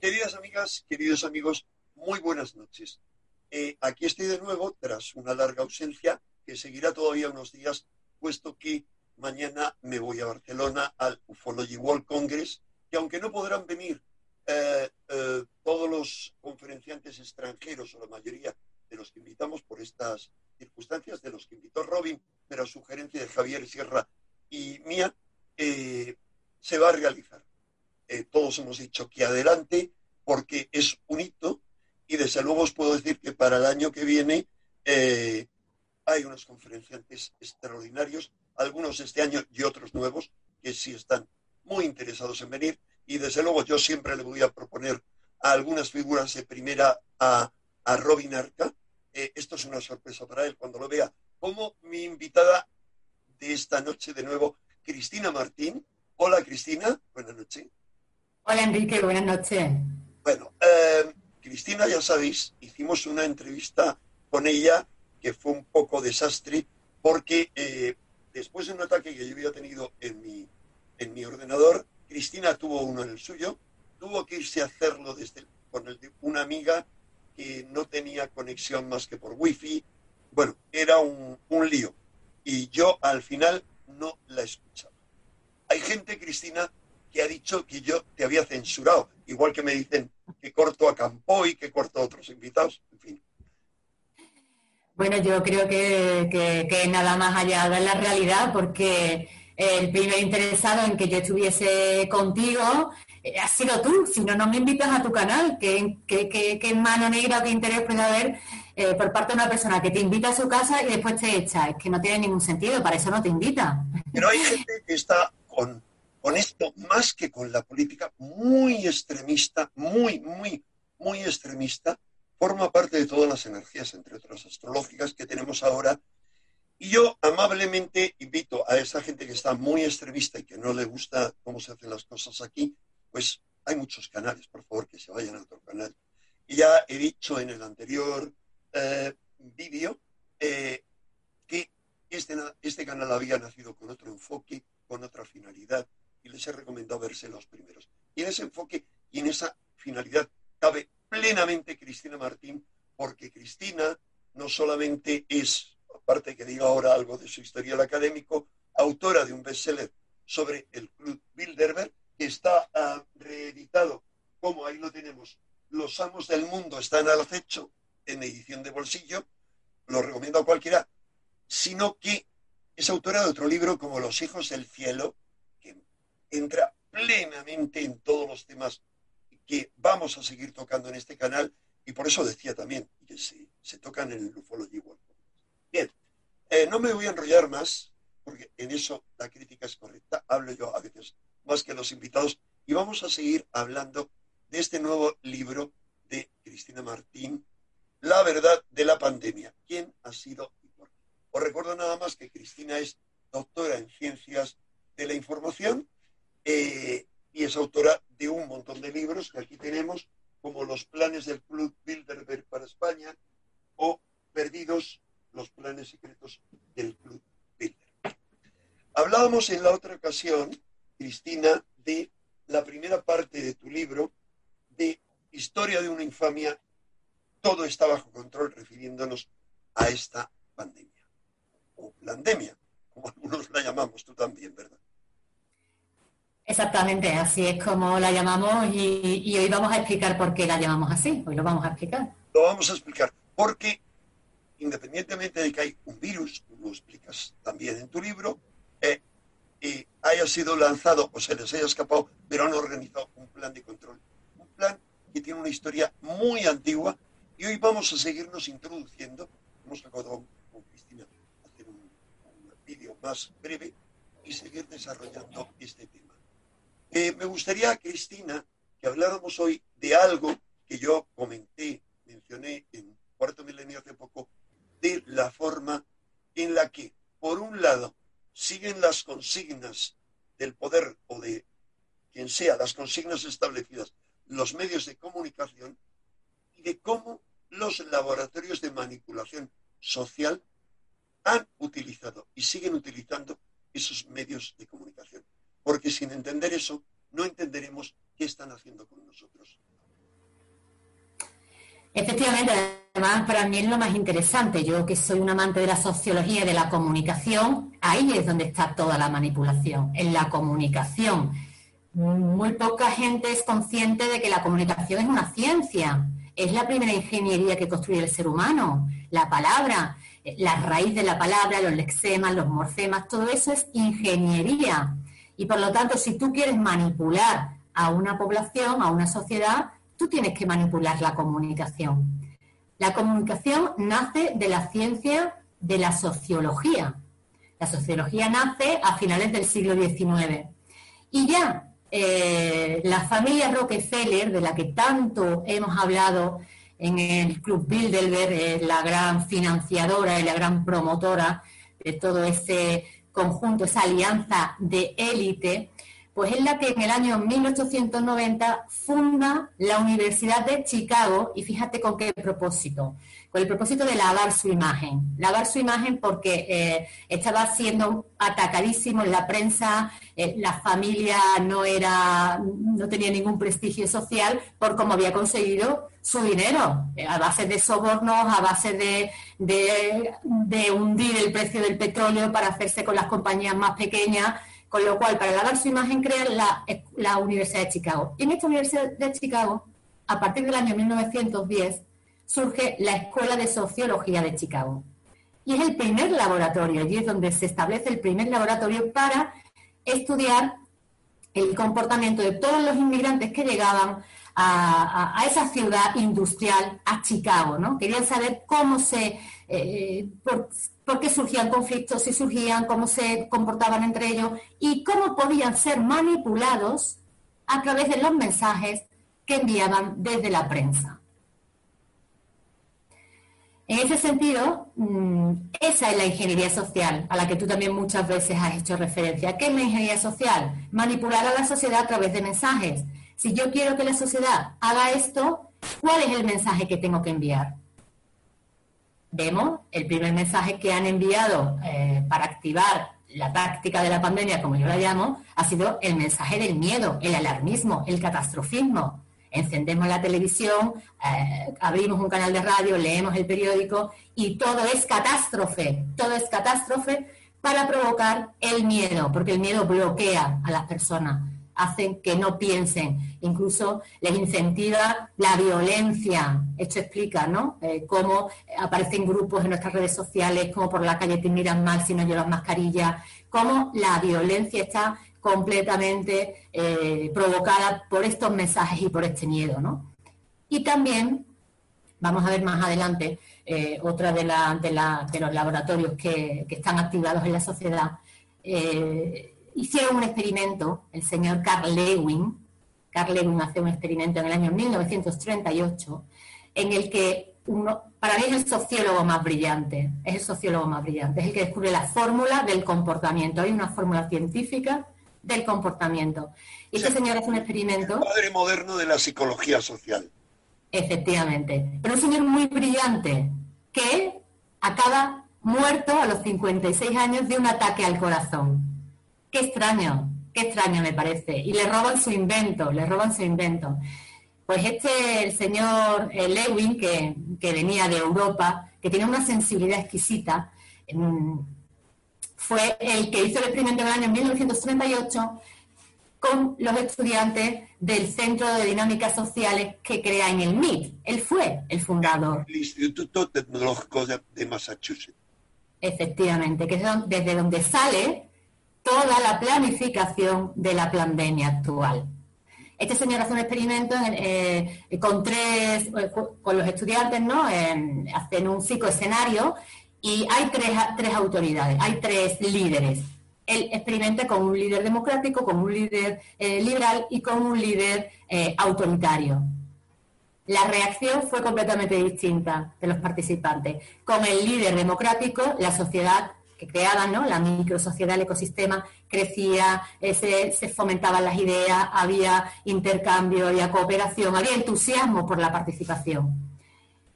Queridas amigas, queridos amigos, muy buenas noches. Eh, aquí estoy de nuevo tras una larga ausencia que seguirá todavía unos días, puesto que mañana me voy a Barcelona al Ufology World Congress, que aunque no podrán venir eh, eh, todos los conferenciantes extranjeros o la mayoría de los que invitamos por estas circunstancias, de los que invitó Robin, pero a sugerencia de Javier Sierra y mía, se va a realizar. Eh, todos hemos dicho que adelante, porque es un hito y desde luego os puedo decir que para el año que viene eh, hay unos conferenciantes extraordinarios, algunos este año y otros nuevos, que sí están muy interesados en venir y desde luego yo siempre le voy a proponer a algunas figuras de primera a, Robin Arca. Eh, esto es una sorpresa para él cuando lo vea. Como mi invitada de esta noche de nuevo, Cristina Martín. Hola Cristina, buenas noches. Hola Enrique, buenas noches. Bueno, eh, Cristina, ya sabéis, hicimos una entrevista con ella que fue un poco desastre porque eh, después de un ataque que yo había tenido en mi, en mi ordenador, Cristina tuvo uno en el suyo, tuvo que irse a hacerlo desde con el de una amiga que no tenía conexión más que por wifi. Bueno, era un, un lío. Y yo al final no la escuchaba. Hay gente, Cristina, que ha dicho que yo te había censurado, igual que me dicen que corto a Campoy, que corto a otros invitados, en fin. Bueno, yo creo que, que, nada más allá de la realidad, porque el primer interesado en que yo estuviese contigo eh, ha sido tú, si no, no me invitas a tu canal, ¿qué, qué, mano negra, qué interés puede haber eh, por parte de una persona que te invita a su casa y después te echa? Es que no tiene ningún sentido, para eso no te invita. Pero hay gente que está con con esto más que con la política muy extremista, muy, muy, muy extremista, forma parte de todas las energías, entre otras astrológicas, que tenemos ahora. Y yo amablemente invito a esa gente que está muy extremista y que no le gusta cómo se hacen las cosas aquí, pues hay muchos canales, por favor, que se vayan a otro canal. Y ya he dicho en el anterior eh, vídeo eh, que este, este canal había nacido con otro enfoque, con otra finalidad, y les he recomendado verse los primeros. Y en ese enfoque y en esa finalidad cabe plenamente Cristina Martín, porque Cristina no solamente es, aparte que diga ahora algo de su historial académico, autora de un bestseller sobre el Club Bilderberg, que está ah, reeditado, como ahí lo tenemos, Los amos del mundo están al acecho en edición de bolsillo, lo recomiendo a cualquiera, sino que es autora de otro libro como Los hijos del cielo, entra plenamente en todos los temas que vamos a seguir tocando en este canal y por eso decía también que se, se tocan en el Ufology World. Bien, eh, no me voy a enrollar más porque en eso la crítica es correcta, hablo yo a veces más que los invitados y vamos a seguir hablando de este nuevo libro de Cristina Martín, La verdad de la pandemia. ¿Quién ha sido y por qué? Os recuerdo nada más que Cristina es doctora en ciencias de la información eh, y es autora de un montón de libros que aquí tenemos, como Los planes del Club Bilderberg para España o Perdidos, los planes secretos del Club Bilderberg. Hablábamos en la otra ocasión, Cristina, de la primera parte de tu libro, de Historia de una infamia, todo está bajo control, refiriéndonos a esta pandemia, o pandemia, como algunos la llamamos, tú también, ¿verdad? Exactamente, así es como la llamamos y, hoy vamos a explicar por qué la llamamos así. Hoy lo vamos a explicar. Lo vamos a explicar porque independientemente de que hay un virus, lo explicas también en tu libro, eh, y haya sido lanzado o se les haya escapado, pero han organizado un plan de control. Un plan que tiene una historia muy antigua y hoy vamos a seguirnos introduciendo. Hemos acordado con Cristina hacer un, un vídeo más breve y seguir desarrollando este tema. Eh, me gustaría, Cristina, que habláramos hoy de algo que yo comenté, mencioné en Cuarto Milenio hace poco, de la forma en la que, por un lado, siguen las consignas del poder o de quien sea, las consignas establecidas, los medios de comunicación, y de cómo los laboratorios de manipulación social han utilizado y siguen utilizando esos medios de comunicación. Porque sin entender eso, no entenderemos qué están haciendo con nosotros. Efectivamente, además para mí es lo más interesante. Yo que soy un amante de la sociología y de la comunicación, ahí es donde está toda la manipulación, en la comunicación. Muy poca gente es consciente de que la comunicación es una ciencia, es la primera ingeniería que construye el ser humano, la palabra, la raíz de la palabra, los lexemas, los morfemas, todo eso es ingeniería. Y por lo tanto, si tú quieres manipular a una población, a una sociedad, tú tienes que manipular la comunicación. La comunicación nace de la ciencia de la sociología. La sociología nace a finales del siglo XIX. Y ya eh, la familia Rockefeller, de la que tanto hemos hablado en el Club Bilderberg, es la gran financiadora y la gran promotora de todo ese conjunto, esa alianza de élite, pues es la que en el año 1890 funda la Universidad de Chicago y fíjate con qué propósito, con el propósito de lavar su imagen, lavar su imagen porque eh, estaba siendo atacadísimo en la prensa, eh, la familia no era, no tenía ningún prestigio social por cómo había conseguido su dinero, eh, a base de sobornos, a base de, hundir el precio del petróleo para hacerse con las compañías más pequeñas, con lo cual, para lavar su imagen, crean la, la Universidad de Chicago. Y en esta Universidad de Chicago, a partir del año 1910, surge la Escuela de Sociología de Chicago. Y es el primer laboratorio, allí es donde se establece el primer laboratorio para estudiar el comportamiento de todos los inmigrantes que llegaban a, esa ciudad industrial, a Chicago, ¿no? Querían saber cómo se, eh, por, qué surgían conflictos, si surgían, cómo se comportaban entre ellos y cómo podían ser manipulados a través de los mensajes que enviaban desde la prensa. En ese sentido, mm, esa es la ingeniería social, a la que tú también muchas veces has hecho referencia. ¿Qué es la ingeniería social? Manipular a la sociedad a través de mensajes. Si yo quiero que la sociedad haga esto, ¿cuál es el mensaje que tengo que enviar? Vemos el primer mensaje que han enviado eh, para activar la táctica de la pandemia, como yo la llamo, ha sido el mensaje del miedo, el alarmismo, el catastrofismo. Encendemos la televisión, eh, abrimos un canal de radio, leemos el periódico y todo es catástrofe, todo es catástrofe para provocar el miedo, porque el miedo bloquea a las personas hacen que no piensen, incluso les incentiva la violencia. Esto explica, ¿no? Eh, cómo aparecen grupos en nuestras redes sociales, cómo por la calle te miran mal si no llevas mascarilla, cómo la violencia está completamente eh, provocada por estos mensajes y por este miedo, ¿no? Y también, vamos a ver más adelante, eh, otra de, de, los laboratorios que, están activados en la sociedad, hicieron un experimento, el señor Carl Lewin, Carl Lewin hace un experimento en el año 1938, en el que uno, para mí es el sociólogo más brillante, es el sociólogo más brillante, es el que descubre la fórmula del comportamiento. Hay una fórmula científica del comportamiento. Y este señor hace un experimento. El padre moderno de la psicología social. Efectivamente. Pero un señor muy brillante que acaba muerto a los 56 años de un ataque al corazón. Qué extraño, qué extraño me parece. Y le roban su invento, le roban su invento. Pues este, el señor eh, Lewin, que, venía de Europa, que tiene una sensibilidad exquisita, fue el que hizo el experimento en el año 1938 con los estudiantes del Centro de Dinámicas Sociales que crea en el MIT. Él fue el fundador. El Instituto Tecnológico de Massachusetts. Efectivamente, que es desde donde sale toda la planificación de la pandemia actual. Este señor hace un experimento eh, con tres, eh, con los estudiantes, ¿no? hacen un psicoescenario y hay tres, tres autoridades, hay tres líderes. él experimente con un líder democrático, con un líder eh, liberal y con un líder eh, autoritario. La reacción fue completamente distinta de los participantes. Con el líder democrático, la sociedad que creaban, ¿no? la microsociedad, el ecosistema, crecía, eh, se, fomentaban las ideas, había intercambio, había cooperación, había entusiasmo por la participación.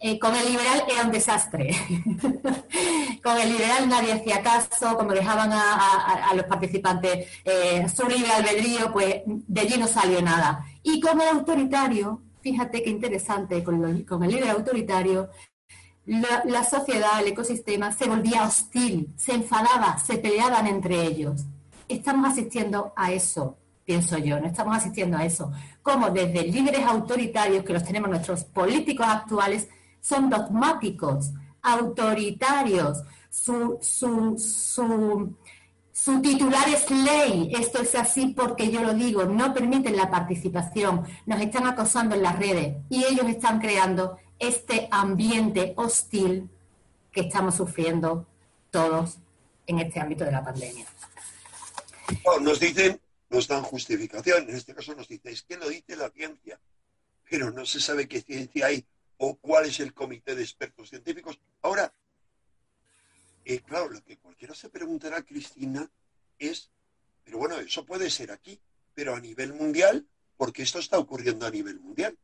Eh, con el liberal era un desastre. con el liberal nadie hacía caso, como dejaban a, los participantes eh, su libre albedrío, pues de allí no salió nada. Y con el autoritario, fíjate qué interesante, con, con el líder autoritario, la, sociedad, el ecosistema se volvía hostil, se enfadaba, se peleaban entre ellos. Estamos asistiendo a eso, pienso yo, no estamos asistiendo a eso. Como desde líderes autoritarios, que los tenemos nuestros políticos actuales, son dogmáticos, autoritarios, su, su, su, su titular es ley, esto es así porque yo lo digo, no permiten la participación, nos están acosando en las redes y ellos están creando este ambiente hostil que estamos sufriendo todos en este ámbito de la pandemia. nos dicen, nos dan justificación, en este caso nos dicen, es que lo dice la ciencia, pero no se sabe qué ciencia hay o cuál es el comité de expertos científicos. Ahora, eh, claro, lo que cualquiera se preguntará, Cristina, es, pero bueno, eso puede ser aquí, pero a nivel mundial, porque esto está ocurriendo a nivel mundial.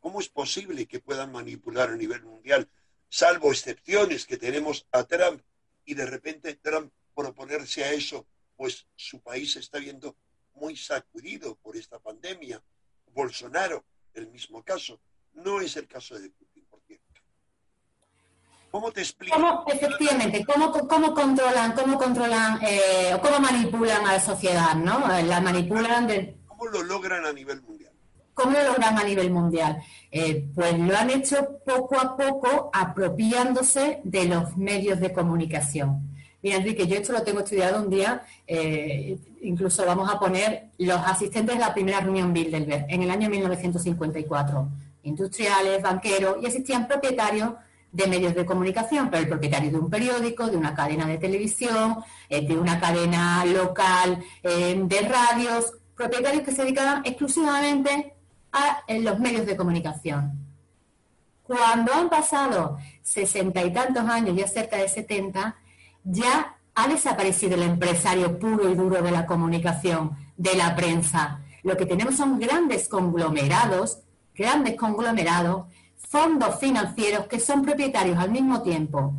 ¿Cómo es posible que puedan manipular a nivel mundial, salvo excepciones que tenemos a Trump y de repente Trump por oponerse a eso, pues su país se está viendo muy sacudido por esta pandemia. Bolsonaro, el mismo caso. No es el caso de Putin, por cierto. ¿Cómo te explico? ¿Cómo, efectivamente, ¿cómo, cómo controlan, cómo controlan eh, cómo manipulan a la sociedad, ¿no? La manipulan de... ¿Cómo lo logran a nivel mundial? ¿Cómo lo logran a nivel mundial? Eh, pues lo han hecho poco a poco apropiándose de los medios de comunicación. Mira, Enrique, yo esto lo tengo estudiado un día, eh, incluso vamos a poner los asistentes de la primera reunión Bilderberg en el año 1954, industriales, banqueros, y asistían propietarios de medios de comunicación, pero el propietario de un periódico, de una cadena de televisión, eh, de una cadena local de radios, propietarios que se dedicaban exclusivamente en los medios de comunicación. Cuando han pasado sesenta y tantos años, ya cerca de setenta, ya ha desaparecido el empresario puro y duro de la comunicación, de la prensa. Lo que tenemos son grandes conglomerados, grandes conglomerados, fondos financieros que son propietarios al mismo tiempo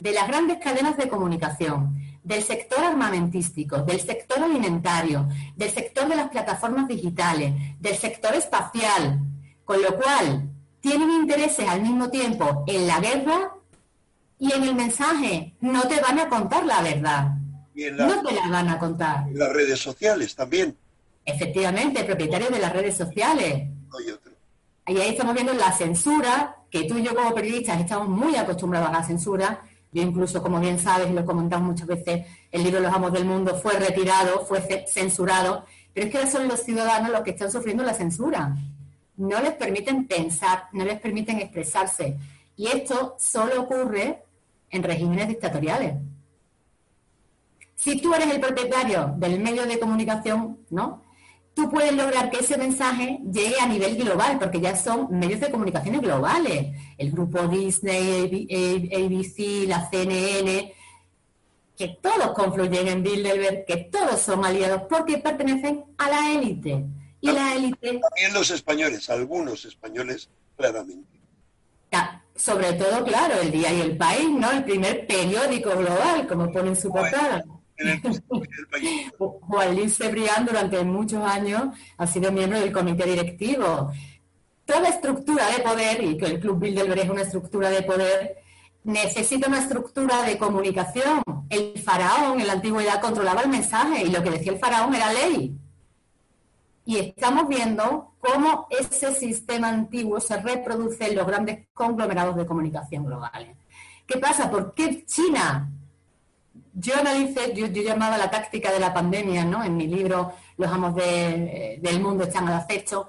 de las grandes cadenas de comunicación, del sector armamentístico, del sector alimentario, del sector de las plataformas digitales, del sector espacial, con lo cual tienen intereses al mismo tiempo en la guerra y en el mensaje. No te van a contar la verdad. no te la van a contar. En las redes sociales también. Efectivamente, propietarios de las redes sociales. Y ahí estamos viendo la censura, que tú y yo como periodistas estamos muy acostumbrados a la censura, yo incluso, como bien sabes, y lo he comentado muchas veces, el libro Los Amos del Mundo fue retirado, fue censurado, pero es que ahora son los ciudadanos los que están sufriendo la censura. No les permiten pensar, no les permiten expresarse. Y esto solo ocurre en regímenes dictatoriales. Si tú eres el propietario del medio de comunicación, ¿no? Tú puedes lograr que ese mensaje llegue a nivel global, porque ya son medios de comunicación globales. El grupo Disney, ABC, la CNN, que todos confluyen en Bilderberg, que todos son aliados porque pertenecen a la élite. Y la élite... También los españoles, algunos españoles, claramente. Sobre todo, claro, el Día y el País, ¿no? El primer periódico global, como pone en su portada. Juan Luis Cebrián durante muchos años ha sido miembro del comité directivo. Toda estructura de poder, y que el Club Bilderberg es una estructura de poder, necesita una estructura de comunicación. El faraón en la antigüedad controlaba el mensaje y lo que decía el faraón era ley. Y estamos viendo cómo ese sistema antiguo se reproduce en los grandes conglomerados de comunicación globales. ¿Qué pasa? ¿Por qué China yo analicé, yo, llamaba la táctica de la pandemia, ¿no? En mi libro, Los amos del mundo están al acecho,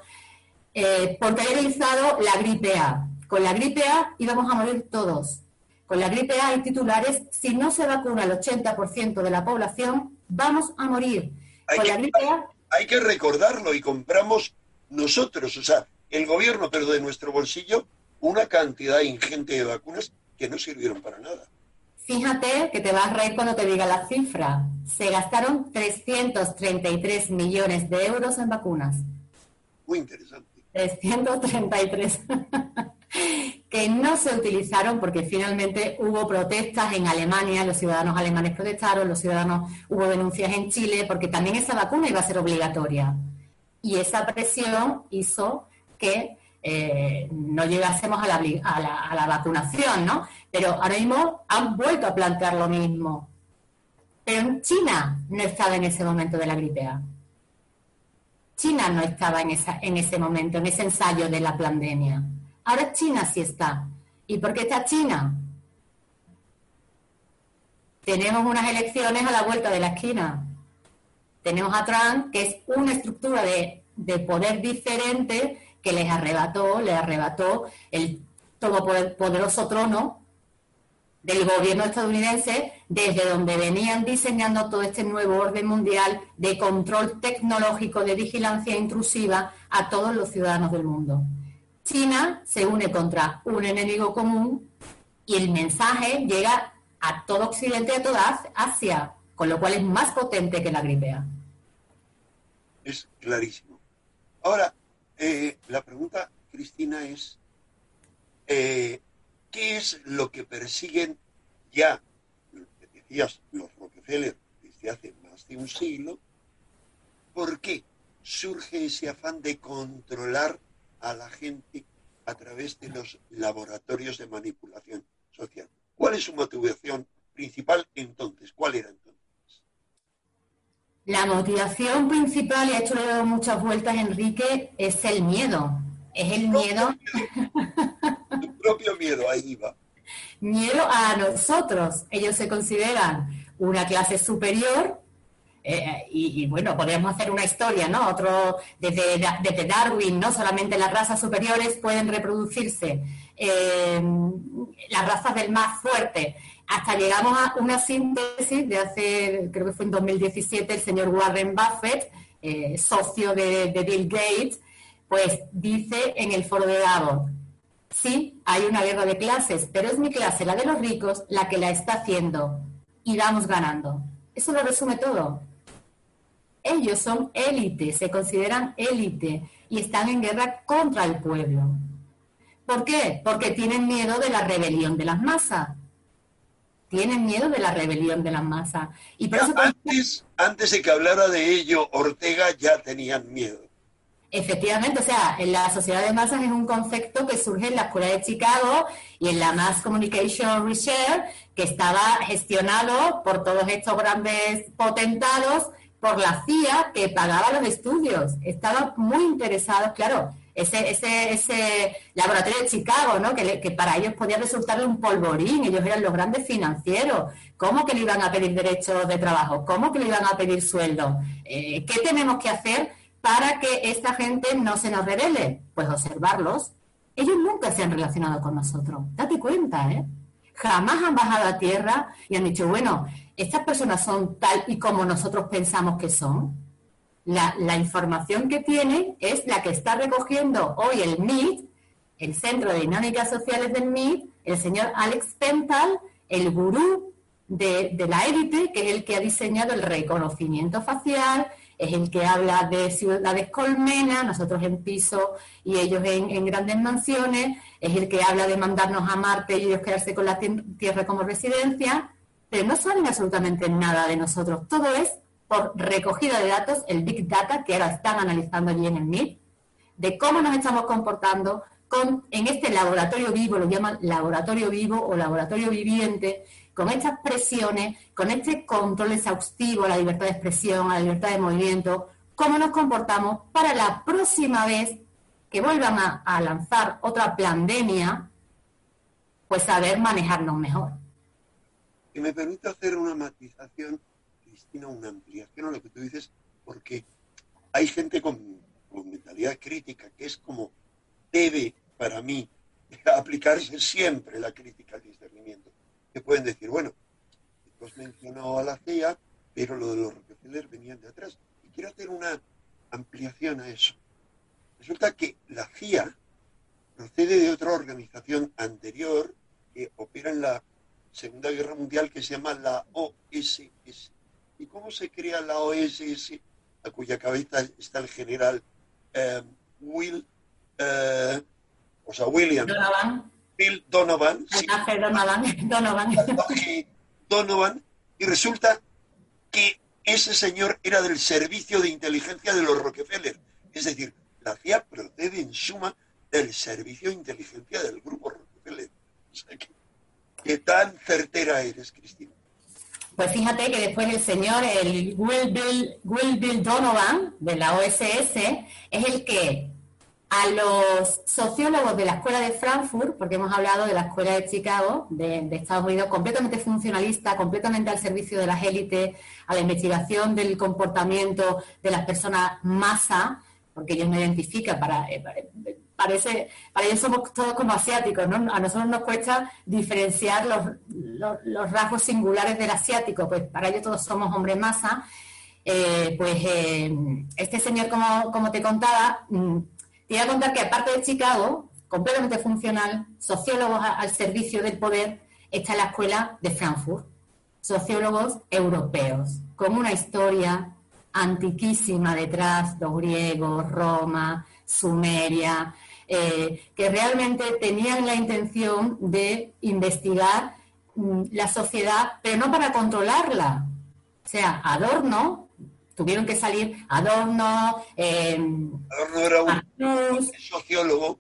eh, porque he analizado la gripe A. Con la gripe A íbamos a morir todos. Con la gripe A hay titulares, si no se vacuna el 80% de la población, vamos a morir. Hay Con que, la gripe A, hay que recordarlo y compramos nosotros, o sea, el gobierno, pero de nuestro bolsillo, una cantidad ingente de vacunas que no sirvieron para nada. Fíjate que te vas a reír cuando te diga la cifra. Se gastaron 333 millones de euros en vacunas. Muy interesante. 333 que no se utilizaron porque finalmente hubo protestas en Alemania, los ciudadanos alemanes protestaron, los ciudadanos hubo denuncias en Chile porque también esa vacuna iba a ser obligatoria. Y esa presión hizo que eh, no llegásemos a la, a la- vacunación, ¿no? Pero ahora mismo han vuelto a plantear lo mismo. Pero China no estaba en ese momento de la gripe A. China no estaba en, en ese momento, en ese ensayo de la pandemia. Ahora China sí está. ¿Y por qué está China? Tenemos unas elecciones a la vuelta de la esquina. Tenemos a Trump, que es una estructura de, de poder diferente que les arrebató, le arrebató el todopoderoso trono del gobierno estadounidense, desde donde venían diseñando todo este nuevo orden mundial de control tecnológico de vigilancia intrusiva a todos los ciudadanos del mundo. China se une contra un enemigo común y el mensaje llega a todo Occidente y a toda Asia, con lo cual es más potente que la gripe A. Es clarísimo. Ahora, eh, la pregunta, Cristina, es, eh, ¿qué es lo que persiguen ya, que decías, los Rockefeller desde hace más de un siglo? ¿Por qué surge ese afán de controlar a la gente a través de los laboratorios de manipulación social? ¿Cuál es su motivación principal entonces? ¿Cuál era entonces? La motivación principal, y ha hecho muchas vueltas Enrique, es el miedo. Es el miedo, Tu propio miedo, ahí va. miedo a nosotros. Ellos se consideran una clase superior eh, y, y, bueno, podríamos hacer una historia, ¿no? Otro, desde, desde Darwin, no solamente las razas superiores pueden reproducirse, eh, las razas del más fuerte, hasta llegamos a una síntesis de hace, creo que fue en 2017, el señor Warren Buffett, eh, socio de, de Bill Gates, pues dice en el foro de Davos, sí, hay una guerra de clases, pero es mi clase, la de los ricos, la que la está haciendo y vamos ganando. Eso lo resume todo. Ellos son élite, se consideran élite y están en guerra contra el pueblo. ¿Por qué? Porque tienen miedo de la rebelión de las masas. Tienen miedo de la rebelión de las masas. Y por Ya eso antes, antes de que hablara de ello, Ortega ya tenían miedo. Efectivamente, o sea, en la sociedad de masas es un concepto que surge en la Escuela de Chicago y en la Mass Communication Research, que estaba gestionado por todos estos grandes potentados, por la CIA, que pagaba los estudios. Estaban muy interesados, claro, ese, ese, ese laboratorio de Chicago, ¿no? Que, para ellos podía resultarle un polvorín, ellos eran los grandes financieros. ¿Cómo que le iban a pedir derechos de trabajo? ¿Cómo que le iban a pedir sueldo? Eh, ¿Qué tenemos que hacer para que esta gente no se nos revele? Pues observarlos. Ellos nunca se han relacionado con nosotros. Date cuenta, ¿eh? Jamás han bajado a tierra y han dicho, bueno, estas personas son tal y como nosotros pensamos que son. La, información que tienen es la que está recogiendo hoy el MIT, el Centro de Dinámicas Sociales del MIT, el señor Alex Pental, el gurú de, la élite, que es el que ha diseñado el reconocimiento facial, es el que habla de ciudades colmena, nosotros en piso y ellos en, en grandes mansiones, es el que habla de mandarnos a Marte y ellos quedarse con la Tierra como residencia, pero no saben absolutamente nada de nosotros. Todo es por recogida de datos, el Big Data, que ahora están analizando allí en el MIT, de cómo nos estamos comportando con, en este laboratorio vivo, lo llaman laboratorio vivo o laboratorio viviente, con estas presiones, con este control exhaustivo a la libertad de expresión, a la libertad de movimiento, cómo nos comportamos para la próxima vez que vuelvan a, lanzar otra pandemia, pues saber manejarnos mejor. Y me permite hacer una matización, Una ampliación a lo que tú dices, porque hay gente con, con mentalidad crítica, que es como debe, para mí, aplicarse siempre la crítica al discernimiento. que pueden decir, bueno, pues mencionó a la CIA, pero lo de los Rockefeller venían de atrás. Y quiero hacer una ampliación a eso. Resulta que la CIA procede de otra organización anterior que opera en la Segunda Guerra Mundial que se llama la OSS. ¿Y cómo se crea la OSS? A cuya cabeza está el general eh, Will, eh, o sea, William Donovan. Bill Donovan. Donovan. Donovan. Donovan. Y resulta que ese señor era del servicio de inteligencia de los Rockefeller. Es decir, la CIA procede en suma del servicio de inteligencia del grupo Rockefeller. ¿Qué tan certera eres, Cristina? Pues fíjate que después el señor, el Will Bill, Will Donovan de la OSS, es el que a los sociólogos de la Escuela de Frankfurt, porque hemos hablado de la Escuela de Chicago, de, Estados Unidos, completamente funcionalista, completamente al servicio de las élites, a la investigación del comportamiento de las personas masa, porque ellos no identifican, para, eh, parece, para ellos somos todos como asiáticos, ¿no? A nosotros nos cuesta diferenciar los, los, rasgos singulares del asiático, pues para ellos todos somos hombres masa. Eh, pues eh, este señor, como, como te contaba, mm, te voy a contar que aparte de Chicago, completamente funcional, sociólogos al servicio del poder, está la escuela de Frankfurt. Sociólogos europeos, con una historia antiquísima detrás, los griegos, Roma, Sumeria, eh, que realmente tenían la intención de investigar mm, la sociedad, pero no para controlarla. O sea, Adorno tuvieron que salir Adorno, eh, Adorno era un sociólogo.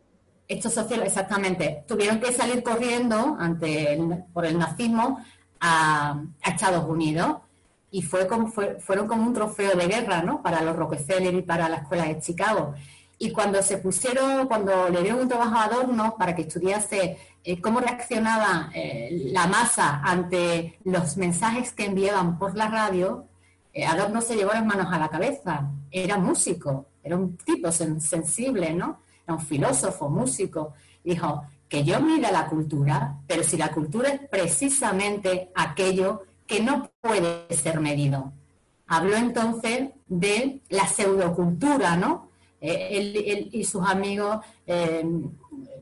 Estos sociólogos, exactamente, tuvieron que salir corriendo ante por el nazismo a, Estados Unidos y fue como, fueron como un trofeo de guerra, ¿no? Para los Rockefeller y para la escuela de Chicago. Y cuando se pusieron, cuando le dieron un trabajo a Adorno para que estudiase eh, cómo reaccionaba eh, la masa ante los mensajes que enviaban por la radio, eh, Adorno se llevó las manos a la cabeza. Era músico, era un tipo sensible, ¿no? Era un filósofo, músico. Dijo, que yo mira la cultura, pero si la cultura es precisamente aquello que no puede ser medido. Habló entonces de la pseudocultura, ¿no? Eh, él, y sus amigos eh,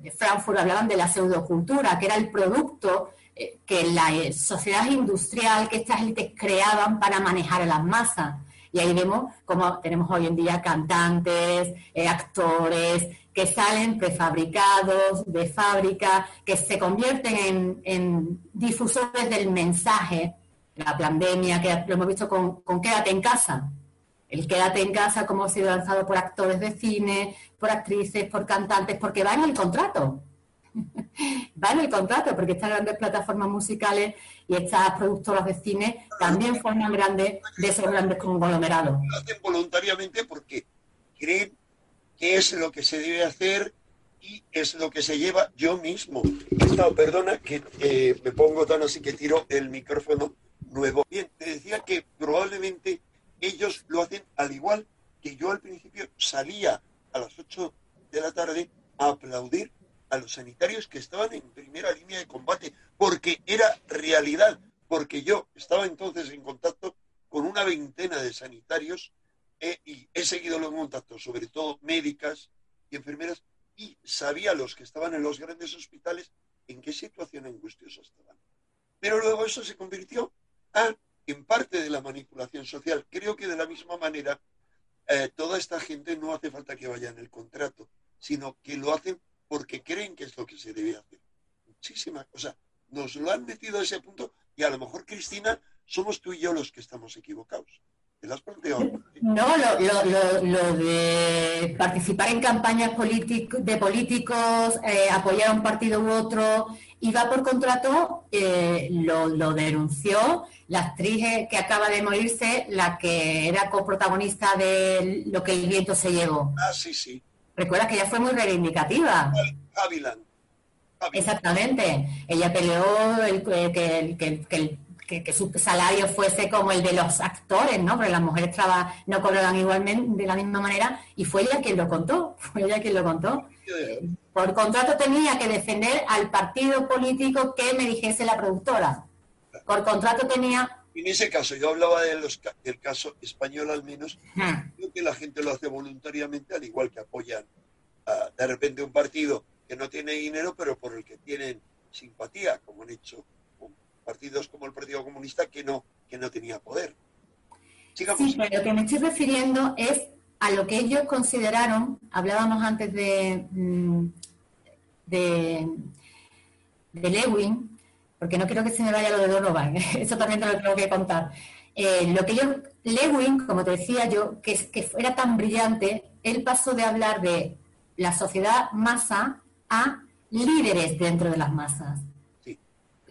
de Frankfurt hablaban de la pseudocultura, que era el producto eh, que la eh, sociedad industrial, que estas élites creaban para manejar a las masas. Y ahí vemos cómo tenemos hoy en día cantantes, actores, que salen prefabricados de fábrica, que se convierten en, difusores del mensaje. La pandemia, que lo hemos visto con Quédate en casa. El Quédate en casa, como ha sido lanzado por actores de cine, por actrices, por cantantes, porque va en el contrato va en el contrato, porque estas grandes plataformas musicales y estas productoras de cine también forman grandes de esos grandes conglomerados. Lo hacen voluntariamente porque creen que es lo que se debe hacer y es lo que se lleva yo mismo. perdona que me pongo tan así que tiro el micrófono nuevo. Bien, te decía que probablemente ellos lo hacen al igual que yo al principio salía a las 8 de la tarde a aplaudir a los sanitarios que estaban en primera línea de combate, porque era realidad, porque yo estaba entonces en contacto con una veintena de sanitarios eh, y he seguido los contactos, sobre todo médicas y enfermeras, y sabía los que estaban en los grandes hospitales en qué situación angustiosa estaban. Pero luego eso se convirtió a, en parte de la manipulación social. Creo que de la misma manera, eh, toda esta gente no hace falta que vaya en el contrato, sino que lo hacen porque creen que es lo que se debe hacer. Muchísimas cosas. Nos lo han metido a ese punto y a lo mejor, Cristina, somos tú y yo los que estamos equivocados. No, lo, de participar en campañas de políticos, eh, apoyar a un partido u otro, iba por contrato, eh, lo, denunció la actriz eh, que acaba de morirse, la que era coprotagonista de Lo que el viento se llevó. Ah, sí, sí. Recuerda que ella fue muy reivindicativa. Exactamente. Ella peleó el, que, su salario fuese como el de los actores, ¿no? Porque las mujeres no cobraban igualmente de la misma manera y fue ella quien lo contó. fue ella quien lo contó. Por contrato tenía que defender al partido político que me dijese la productora. Por contrato tenía... En ese caso, yo hablaba de los, del caso español al menos, creo que la gente lo hace voluntariamente, al igual que apoyan de repente un partido que no tiene dinero, pero por el que tienen simpatía, como han hecho partidos como el Partido Comunista que no, que no tenía poder. Sí, pero lo que me estoy refiriendo es a lo que ellos consideraron, hablábamos antes de, mm, de, Lewin, porque no quiero que se me vaya lo de Donovan, eso también te lo tengo que contar. Eh, lo que yo, Lewin, como te decía yo, que, que era tan brillante, él pasó de hablar de la sociedad masa a líderes dentro de las masas.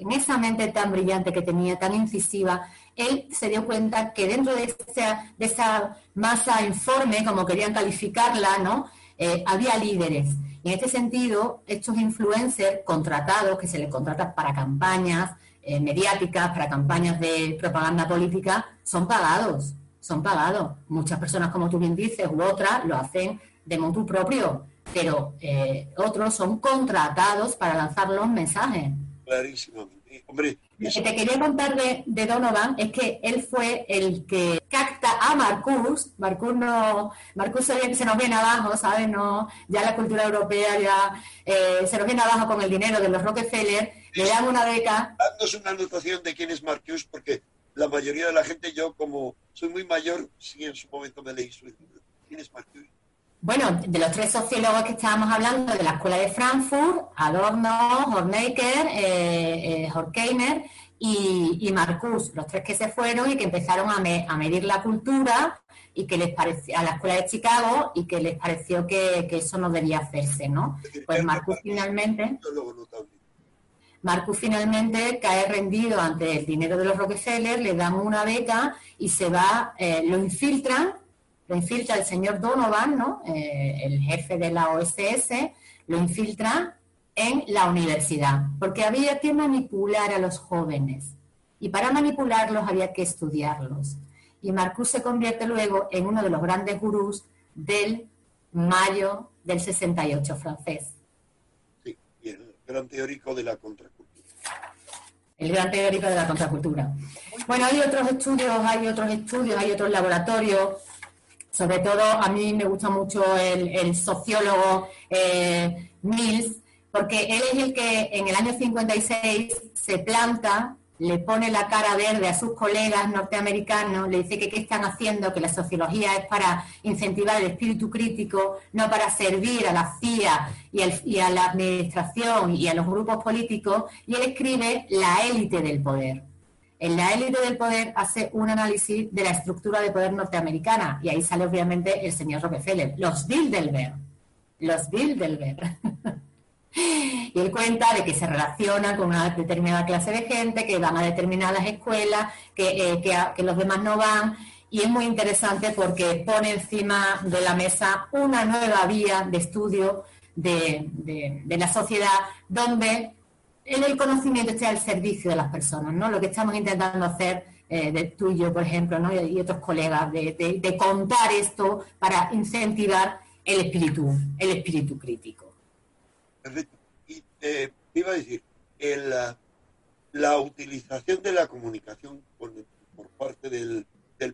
En esa mente tan brillante que tenía, tan incisiva, él se dio cuenta que dentro de esa, de esa masa informe, como querían calificarla, ¿no? Eh, había líderes. Y en este sentido, estos influencers contratados, que se les contrata para campañas eh, mediáticas, para campañas de propaganda política, son pagados, son pagados. Muchas personas, como tú bien dices, u otras, lo hacen de motu propio, pero eh, otros son contratados para lanzar los mensajes. Clarísimamente. Hombre, lo que te quería contar de, Donovan es que él fue el que capta a Marcus. Marcus no, Marcus se, nos viene abajo, ¿sabes? No, ya la cultura europea ya eh, se nos viene abajo con el dinero de los Rockefeller. Le dan una beca. Dándonos una anotación de quién es Marcus, porque la mayoría de la gente, yo como soy muy mayor, sí en su momento me leí su libro. ¿Quién es Marcus? Bueno, de los tres sociólogos que estábamos hablando de la Escuela de Frankfurt, Adorno, Hornecker, eh, eh Horkheimer y, Marcus, los tres que se fueron y que empezaron a, medir la cultura y que les pareció a la Escuela de Chicago y que les pareció que, eso no debía hacerse, ¿no? Pues Marcus finalmente... Marcus finalmente cae rendido ante el dinero de los Rockefeller, le dan una beca y se va, eh, lo infiltran lo infiltra el señor Donovan, ¿no? Eh, el jefe de la OSS, lo infiltra en la universidad, porque había que manipular a los jóvenes y para manipularlos había que estudiarlos. Y Marcus se convierte luego en uno de los grandes gurús del mayo del 68 francés. Sí, y el gran teórico de la contracultura. El gran teórico de la contracultura. Bueno, hay otros estudios, hay otros estudios, hay otros laboratorios sobre todo a mí me gusta mucho el, sociólogo eh, Mills, porque él es el que en el año 56 se planta, le pone la cara verde a sus colegas norteamericanos, le dice que qué están haciendo, que la sociología es para incentivar el espíritu crítico, no para servir a la CIA y, y a la administración y a los grupos políticos, y él escribe La élite del poder en la élite del poder hace un análisis de la estructura de poder norteamericana y ahí sale obviamente el señor Rockefeller, los Bilderberg, los Bilderberg. y él cuenta de que se relaciona con una determinada clase de gente, que van a determinadas escuelas, que, eh, que los demás no van. Y es muy interesante porque pone encima de la mesa una nueva vía de estudio de, de la sociedad donde en el conocimiento esté al servicio de las personas, ¿no? Lo que estamos intentando hacer eh, de tú y yo, por ejemplo, ¿no? y, otros colegas, de, contar esto para incentivar el espíritu, el espíritu crítico. Perfecto. Y eh, iba a decir, el, la utilización de la comunicación por parte del,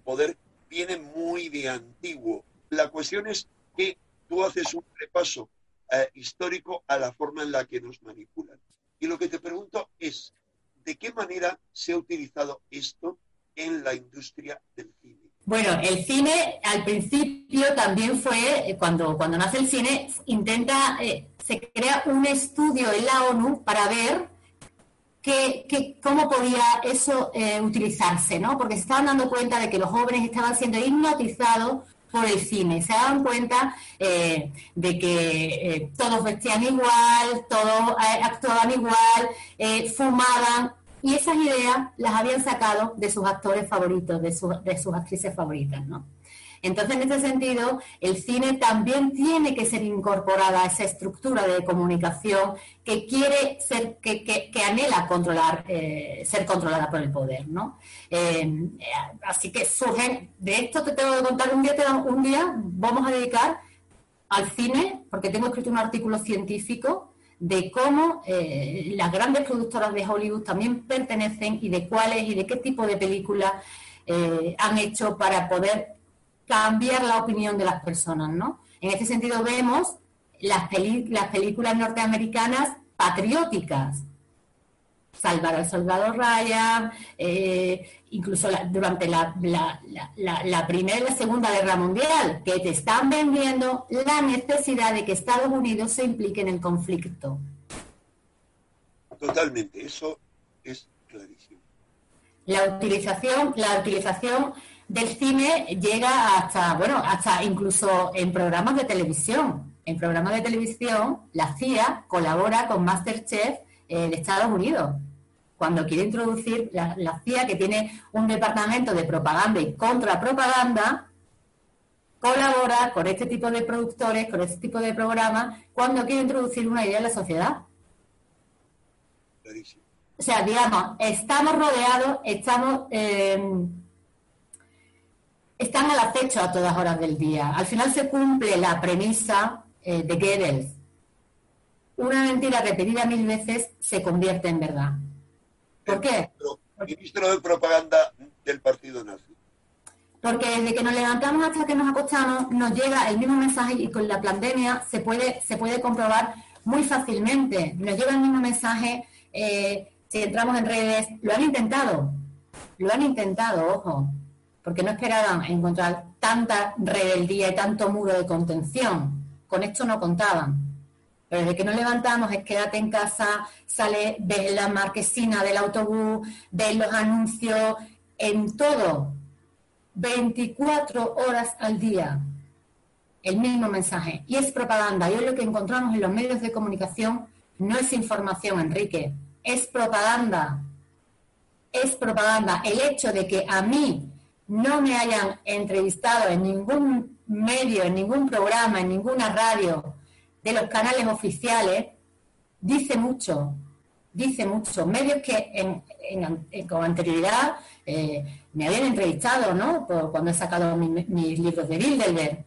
poder viene muy de antiguo. La cuestión es que tú haces un repaso eh, histórico a la forma en la que nos manipulan. Y lo que te pregunto es, ¿de qué manera se ha utilizado esto en la industria del cine? Bueno, el cine al principio también fue, eh, cuando, cuando nace el cine, intenta, eh, se crea un estudio en la ONU para ver cómo podía eso eh, utilizarse, ¿no? Porque se estaban dando cuenta de que los jóvenes estaban siendo hipnotizados por el cine. Se daban cuenta eh, de que eh, todos vestían igual, todos eh, actuaban igual, fumaban, y esas ideas las habían sacado de sus actores favoritos, de, de sus actrices favoritas, ¿no? Entonces, en ese sentido, el cine también tiene que ser incorporada a esa estructura de comunicación que quiere ser, que, que, anhela controlar, eh, ser controlada por el poder, ¿no? Eh, así que surgen, de esto te tengo que contar un día, un día vamos a dedicar al cine, porque tengo escrito un artículo científico de cómo eh, las grandes productoras de Hollywood también pertenecen y de cuáles y de qué tipo de películas han hecho para poder cambiar la opinión de las personas, ¿no? En este sentido vemos las, las películas norteamericanas patrióticas, Salvar al Soldado Ryan, eh, incluso durante la, la, Primera y la Segunda Guerra Mundial, que te están vendiendo la necesidad de que Estados Unidos se implique en el conflicto. Totalmente, eso es clarísimo. La utilización, la utilización del cine llega hasta, bueno, hasta incluso en programas de televisión. En programas de televisión, la CIA colabora con Masterchef eh, de Estados Unidos cuando quiere introducir la, CIA, que tiene un departamento de propaganda y contrapropaganda, colabora con este tipo de productores, con este tipo de programas, cuando quiere introducir una idea en la sociedad. O sea, digamos, estamos rodeados, estamos, eh, están al acecho a todas horas del día. Al final se cumple la premisa eh, de Goebbels. Una mentira repetida mil veces se convierte en verdad. ¿Por qué? Ministro de Propaganda del Partido Nazi. Porque desde que nos levantamos hasta que nos acostamos nos llega el mismo mensaje y con la pandemia se puede, se puede comprobar muy fácilmente. Nos llega el mismo mensaje eh, si entramos en redes. Lo han intentado, lo han intentado, ojo, porque no esperaban encontrar tanta rebeldía y tanto muro de contención. Con esto no contaban. Pero desde que nos levantamos es quédate en casa, sale, ves la marquesina del autobús, ves los anuncios, en todo, 24 horas al día, el mismo mensaje. Y es propaganda. Y hoy lo que encontramos en los medios de comunicación no es información, Enrique, es propaganda. Es propaganda. El hecho de que a mí no me hayan entrevistado en ningún medio, en ningún programa, en ninguna radio, de los canales oficiales dice mucho, dice mucho. Medios que en, con anterioridad eh, me habían entrevistado, ¿no? Por, cuando he sacado mis libros de Bilderberg.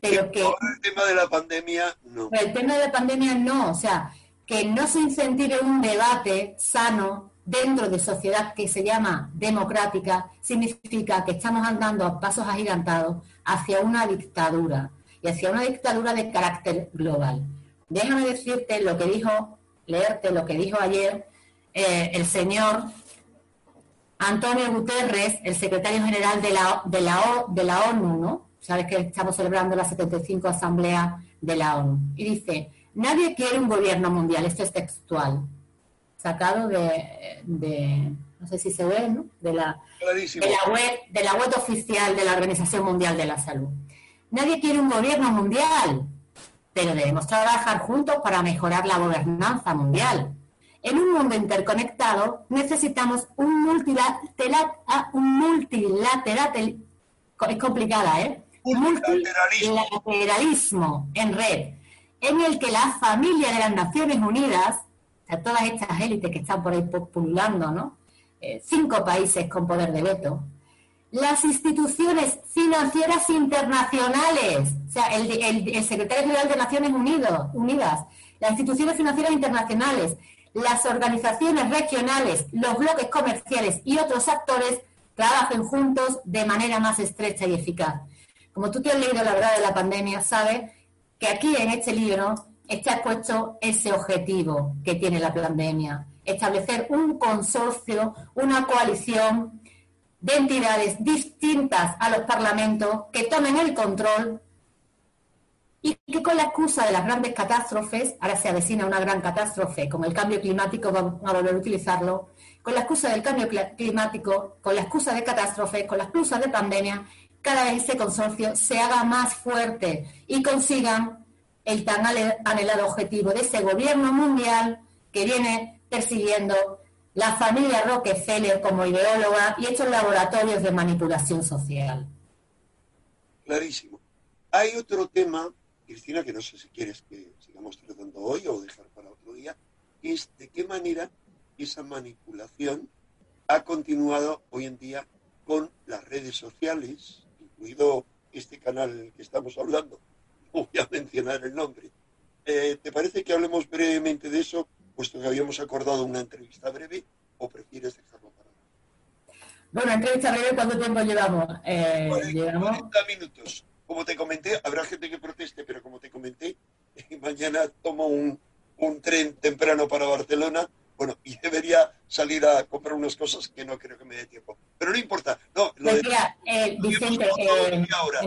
Pero que... Por el tema de la pandemia, no. Por el tema de la pandemia, no. O sea, que no se incentive un debate sano dentro de sociedad que se llama democrática, significa que estamos andando a pasos agigantados hacia una dictadura y hacia una dictadura de carácter global. Déjame decirte lo que dijo, leerte lo que dijo ayer eh, el señor Antonio Guterres, el secretario general de la, de la, de la ONU, ¿no? Sabes que estamos celebrando la 75 Asamblea de la ONU. Y dice, nadie quiere un gobierno mundial, esto es textual, sacado de, no sé si se ve, ¿no? De la, de la, web, de la web oficial de la Organización Mundial de la Salud. Nadie quiere un gobierno mundial, pero debemos trabajar juntos para mejorar la gobernanza mundial. En un mundo interconectado necesitamos un multilateral, ah, un multilateral, es complicada, ¿eh? multilateralismo en red, en el que la familia de las Naciones Unidas, o todas estas élites que están por ahí populando, ¿no? Eh, cinco países con poder de veto, las instituciones financieras internacionales, o sea, el, secretario general de Naciones Unidas, las instituciones financieras internacionales, las organizaciones regionales, los bloques comerciales y otros actores trabajen juntos de manera más estrecha y eficaz. Como tú te has leído la verdad de la pandemia, sabes que aquí en este libro está expuesto ese objetivo que tiene la pandemia, establecer un consorcio, una coalición de entidades distintas a los parlamentos que tomen el control y que con la excusa de las grandes catástrofes, ahora se avecina una gran catástrofe con el cambio climático, vamos a volver a utilizarlo, con la excusa del cambio climático, con la excusa de catástrofe, con la excusa de pandemia, cada vez ese consorcio se haga más fuerte y consigan el tan anhelado objetivo de ese gobierno mundial que viene persiguiendo la familia Rockefeller como ideóloga y estos laboratorios de manipulación social. Clarísimo. Hay otro tema, Cristina, que no sé si quieres que sigamos tratando hoy o dejar para otro día, es de qué manera esa manipulación ha continuado hoy en día con las redes sociales, incluido este canal en el que estamos hablando, voy a mencionar el nombre. Eh, ¿Te parece que hablemos brevemente de eso, puesto que habíamos acordado una entrevista breve, o prefieres dejarlo para Bueno, entrevista breve, ¿cuánto tiempo llevamos? Eh, 40, minutos. Como te comenté, habrá gente que proteste, pero como te comenté, mañana tomo un, un tren temprano para Barcelona bueno, y debería salir a comprar unas cosas que no creo que me dé tiempo. Pero no importa. No, lo pues mira, eh, Vicente, eh, ahora,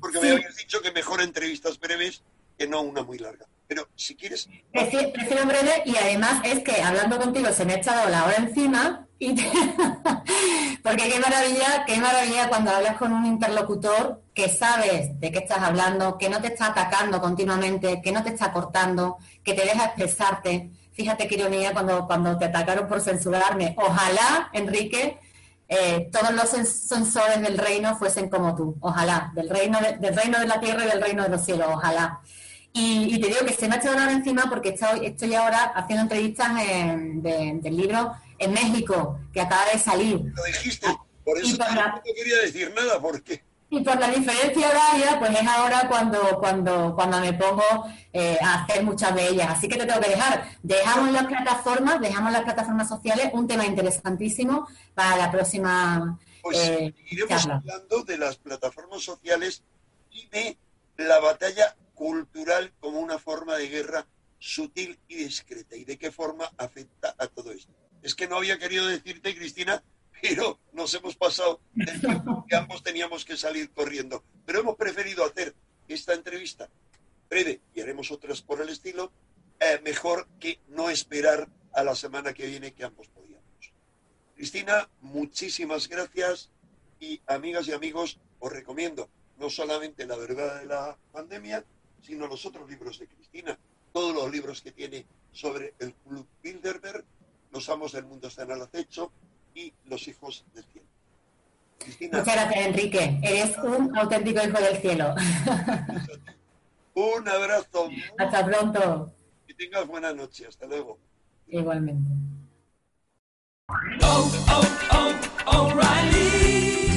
porque me habías dicho que mejor entrevistas breves que no una muy larga. Pero si quieres... Prefiero, prefiero breve y además es que hablando contigo se me ha echado la hora encima y porque qué maravilla, qué maravilla cuando hablas con un interlocutor que sabes de qué estás hablando, que no te está atacando continuamente, que no te está cortando, que te deja expresarte Fíjate qué ironía cuando, cuando te atacaron por censurarme. Ojalá, Enrique, eh, todos los sensores del reino fuesen como tú. Ojalá, del reino de, del reino de la tierra y del reino de los cielos. Ojalá. Y, te digo que se me ha echado la encima porque estoy, estoy ahora haciendo entrevistas del libro en México, que acaba de salir. Lo dijiste, por eso no quería decir nada, porque y por la diferencia horaria, pues es ahora cuando, cuando, cuando me pongo eh, a hacer muchas de ellas. Así que te tengo que dejar. Dejamos las plataformas, dejamos las plataformas sociales, un tema interesantísimo para la próxima. Pues eh, iremos hablando de las plataformas sociales y de la batalla cultural como una forma de guerra sutil y discreta y de qué forma afecta a todo esto. Es que no había querido decirte, Cristina, pero nos hemos pasado el tiempo que ambos teníamos que salir corriendo. Pero hemos preferido hacer esta entrevista breve y haremos otras por el estilo, eh, mejor que no esperar a la semana que viene que ambos podíamos. Cristina, muchísimas gracias y amigas y amigos, os recomiendo no solamente La verdad de la pandemia, sino los otros libros de Cristina, todos los libros que tiene sobre el Club Bilderberg, Los amos del mundo están al acecho, y los hijos del cielo. Muchas gracias, Enrique. Eres un auténtico hijo del cielo. un abrazo. Hasta pronto. Que tengas buena noche. Hasta luego. Igualmente. Oh, oh, oh,